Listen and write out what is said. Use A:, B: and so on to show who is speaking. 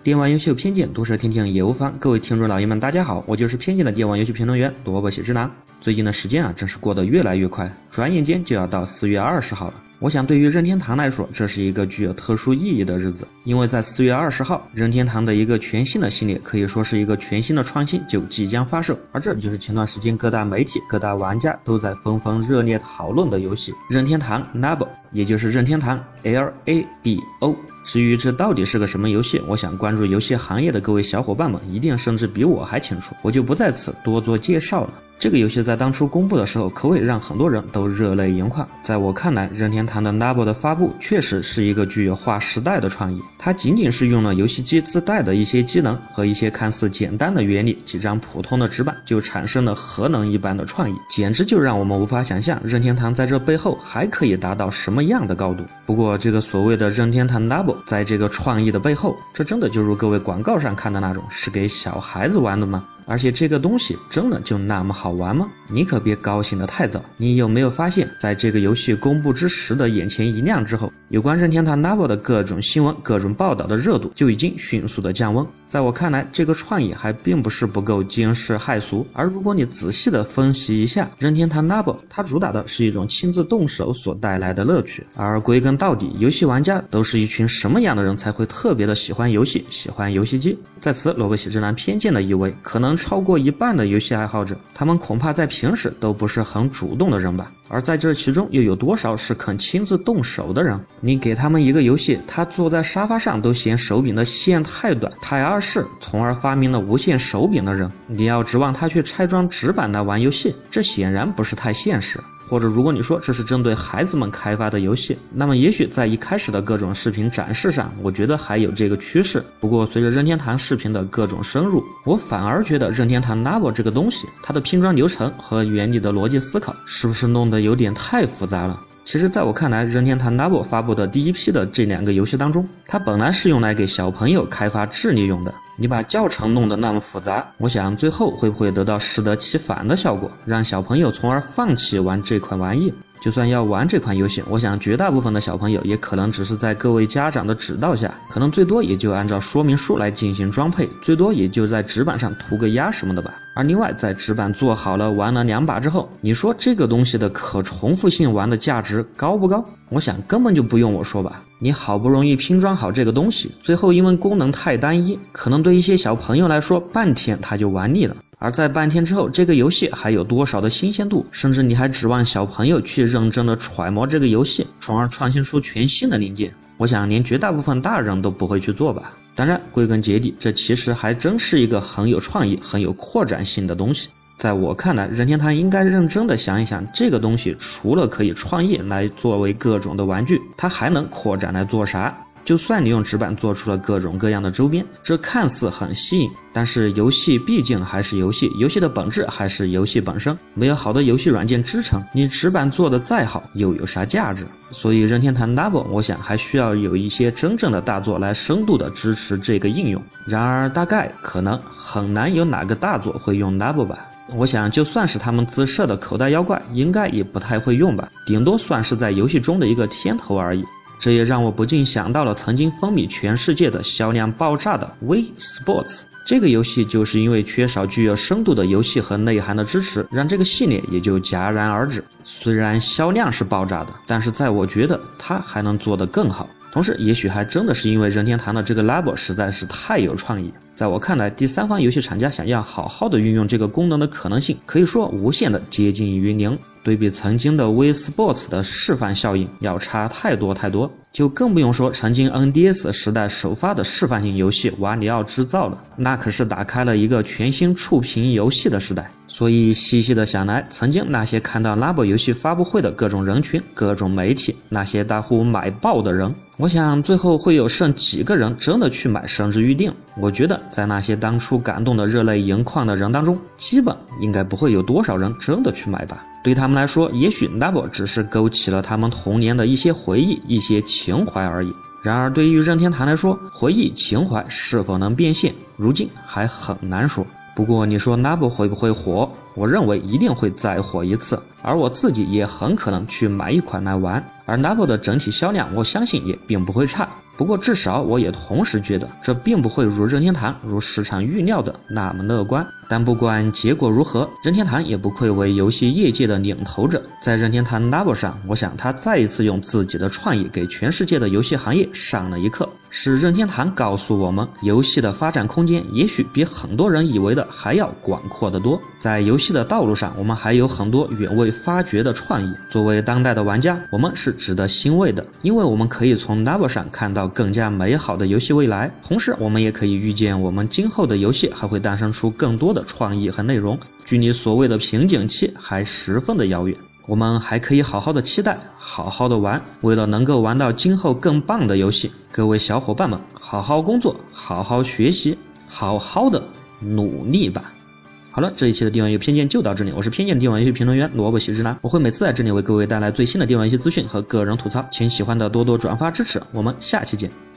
A: 电玩游戏有偏见，毒舌听听也无妨。各位听众老爷们，大家好，我就是偏见的电玩游戏评论员萝卜写之男。最近的时间啊，真是过得越来越快，转眼间就要到四月二十号了。我想，对于任天堂来说，这是一个具有特殊意义的日子，因为在四月二十号，任天堂的一个全新的系列，可以说是一个全新的创新，就即将发售。而这就是前段时间各大媒体、各大玩家都在纷纷热烈讨论的游戏——任天堂 Labo，也就是任天堂 L A B O。至于这到底是个什么游戏，我想关注游戏行业的各位小伙伴们一定甚至比我还清楚，我就不在此多做介绍了。这个游戏在当初公布的时候，可谓让很多人都热泪盈眶。在我看来，任天堂的 Labo 的发布确实是一个具有划时代的创意。它仅仅是用了游戏机自带的一些机能和一些看似简单的原理，几张普通的纸板就产生了核能一般的创意，简直就让我们无法想象任天堂在这背后还可以达到什么样的高度。不过，这个所谓的任天堂 Labo，在这个创意的背后，这真的就如各位广告上看的那种，是给小孩子玩的吗？而且这个东西真的就那么好玩吗？你可别高兴得太早。你有没有发现，在这个游戏公布之时的眼前一亮之后，有关任天堂 Labo 的各种新闻、各种报道的热度就已经迅速的降温。在我看来，这个创意还并不是不够惊世骇俗。而如果你仔细的分析一下任天堂 Labo，它主打的是一种亲自动手所带来的乐趣。而归根到底，游戏玩家都是一群什么样的人才会特别的喜欢游戏、喜欢游戏机？在此，萝卜喜之男偏见的意味，可能超过一半的游戏爱好者，他们恐怕在平时都不是很主动的人吧。而在这其中，又有多少是肯亲自动手的人？你给他们一个游戏，他坐在沙发上都嫌手柄的线太短，太碍事，从而发明了无线手柄的人，你要指望他去拆装纸板来玩游戏，这显然不是太现实。或者，如果你说这是针对孩子们开发的游戏，那么也许在一开始的各种视频展示上，我觉得还有这个趋势。不过，随着任天堂视频的各种深入，我反而觉得任天堂 Labo 这个东西，它的拼装流程和原理的逻辑思考，是不是弄得有点太复杂了？其实，在我看来，任天堂 Nab 发布的第一批的这两个游戏当中，它本来是用来给小朋友开发智力用的。你把教程弄得那么复杂，我想最后会不会得到适得其反的效果，让小朋友从而放弃玩这款玩意？就算要玩这款游戏，我想绝大部分的小朋友也可能只是在各位家长的指导下，可能最多也就按照说明书来进行装配，最多也就在纸板上涂个鸦什么的吧。而另外，在纸板做好了玩了两把之后，你说这个东西的可重复性玩的价值高不高？我想根本就不用我说吧。你好不容易拼装好这个东西，最后因为功能太单一，可能对一些小朋友来说，半天他就玩腻了。而在半天之后，这个游戏还有多少的新鲜度？甚至你还指望小朋友去认真的揣摩这个游戏，从而创新出全新的零件？我想连绝大部分大人都不会去做吧。当然，归根结底，这其实还真是一个很有创意、很有扩展性的东西。在我看来，任天堂应该认真的想一想，这个东西除了可以创业来作为各种的玩具，它还能扩展来做啥？就算你用纸板做出了各种各样的周边，这看似很吸引，但是游戏毕竟还是游戏，游戏的本质还是游戏本身。没有好的游戏软件支撑，你纸板做的再好，又有啥价值？所以任天堂 Labo，我想还需要有一些真正的大作来深度的支持这个应用。然而，大概可能很难有哪个大作会用 Labo 吧。我想，就算是他们自设的口袋妖怪，应该也不太会用吧，顶多算是在游戏中的一个天头而已。这也让我不禁想到了曾经风靡全世界的销量爆炸的 We Sports。这个游戏就是因为缺少具有深度的游戏和内涵的支持，让这个系列也就戛然而止。虽然销量是爆炸的，但是在我觉得它还能做得更好。同时，也许还真的是因为任天堂的这个 Labo 实在是太有创意。在我看来，第三方游戏厂家想要好好的运用这个功能的可能性，可以说无限的接近于零。对比曾经的 WeSports 的示范效应，要差太多太多，就更不用说曾经 NDS 时代首发的示范性游戏《瓦里奥制造》了，那可是打开了一个全新触屏游戏的时代。所以细细的想来，曾经那些看到 Labo 游戏发布会的各种人群、各种媒体，那些大呼买爆的人，我想最后会有剩几个人真的去买，甚至预定？我觉得在那些当初感动的热泪盈眶的人当中，基本应该不会有多少人真的去买吧。对他们来说，也许 Labo 只是勾起了他们童年的一些回忆、一些情情怀而已。然而，对于任天堂来说，回忆、情怀是否能变现，如今还很难说。不过，你说 Labo 会不会火？我认为一定会再火一次，而我自己也很可能去买一款来玩。而 Labo 的整体销量，我相信也并不会差。不过至少我也同时觉得，这并不会如任天堂如市场预料的那么乐观。但不管结果如何，任天堂也不愧为游戏业界的领头者。在任天堂 Labo 上，我想他再一次用自己的创意给全世界的游戏行业上了一课。是任天堂告诉我们，游戏的发展空间也许比很多人以为的还要广阔得多。在游戏的道路上，我们还有很多远未发掘的创意。作为当代的玩家，我们是值得欣慰的，因为我们可以从 Labo 上看到更加美好的游戏未来。同时，我们也可以预见，我们今后的游戏还会诞生出更多的。的创意和内容，距离所谓的瓶颈期还十分的遥远。我们还可以好好的期待，好好的玩。为了能够玩到今后更棒的游戏，各位小伙伴们，好好工作，好好学习，好好的努力吧。好了，这一期的电玩游戏偏见就到这里。我是偏见电玩游戏评论员萝卜喜之男，我会每次在这里为各位带来最新的电玩游戏资讯和个人吐槽，请喜欢的多多转发支持。我们下期见。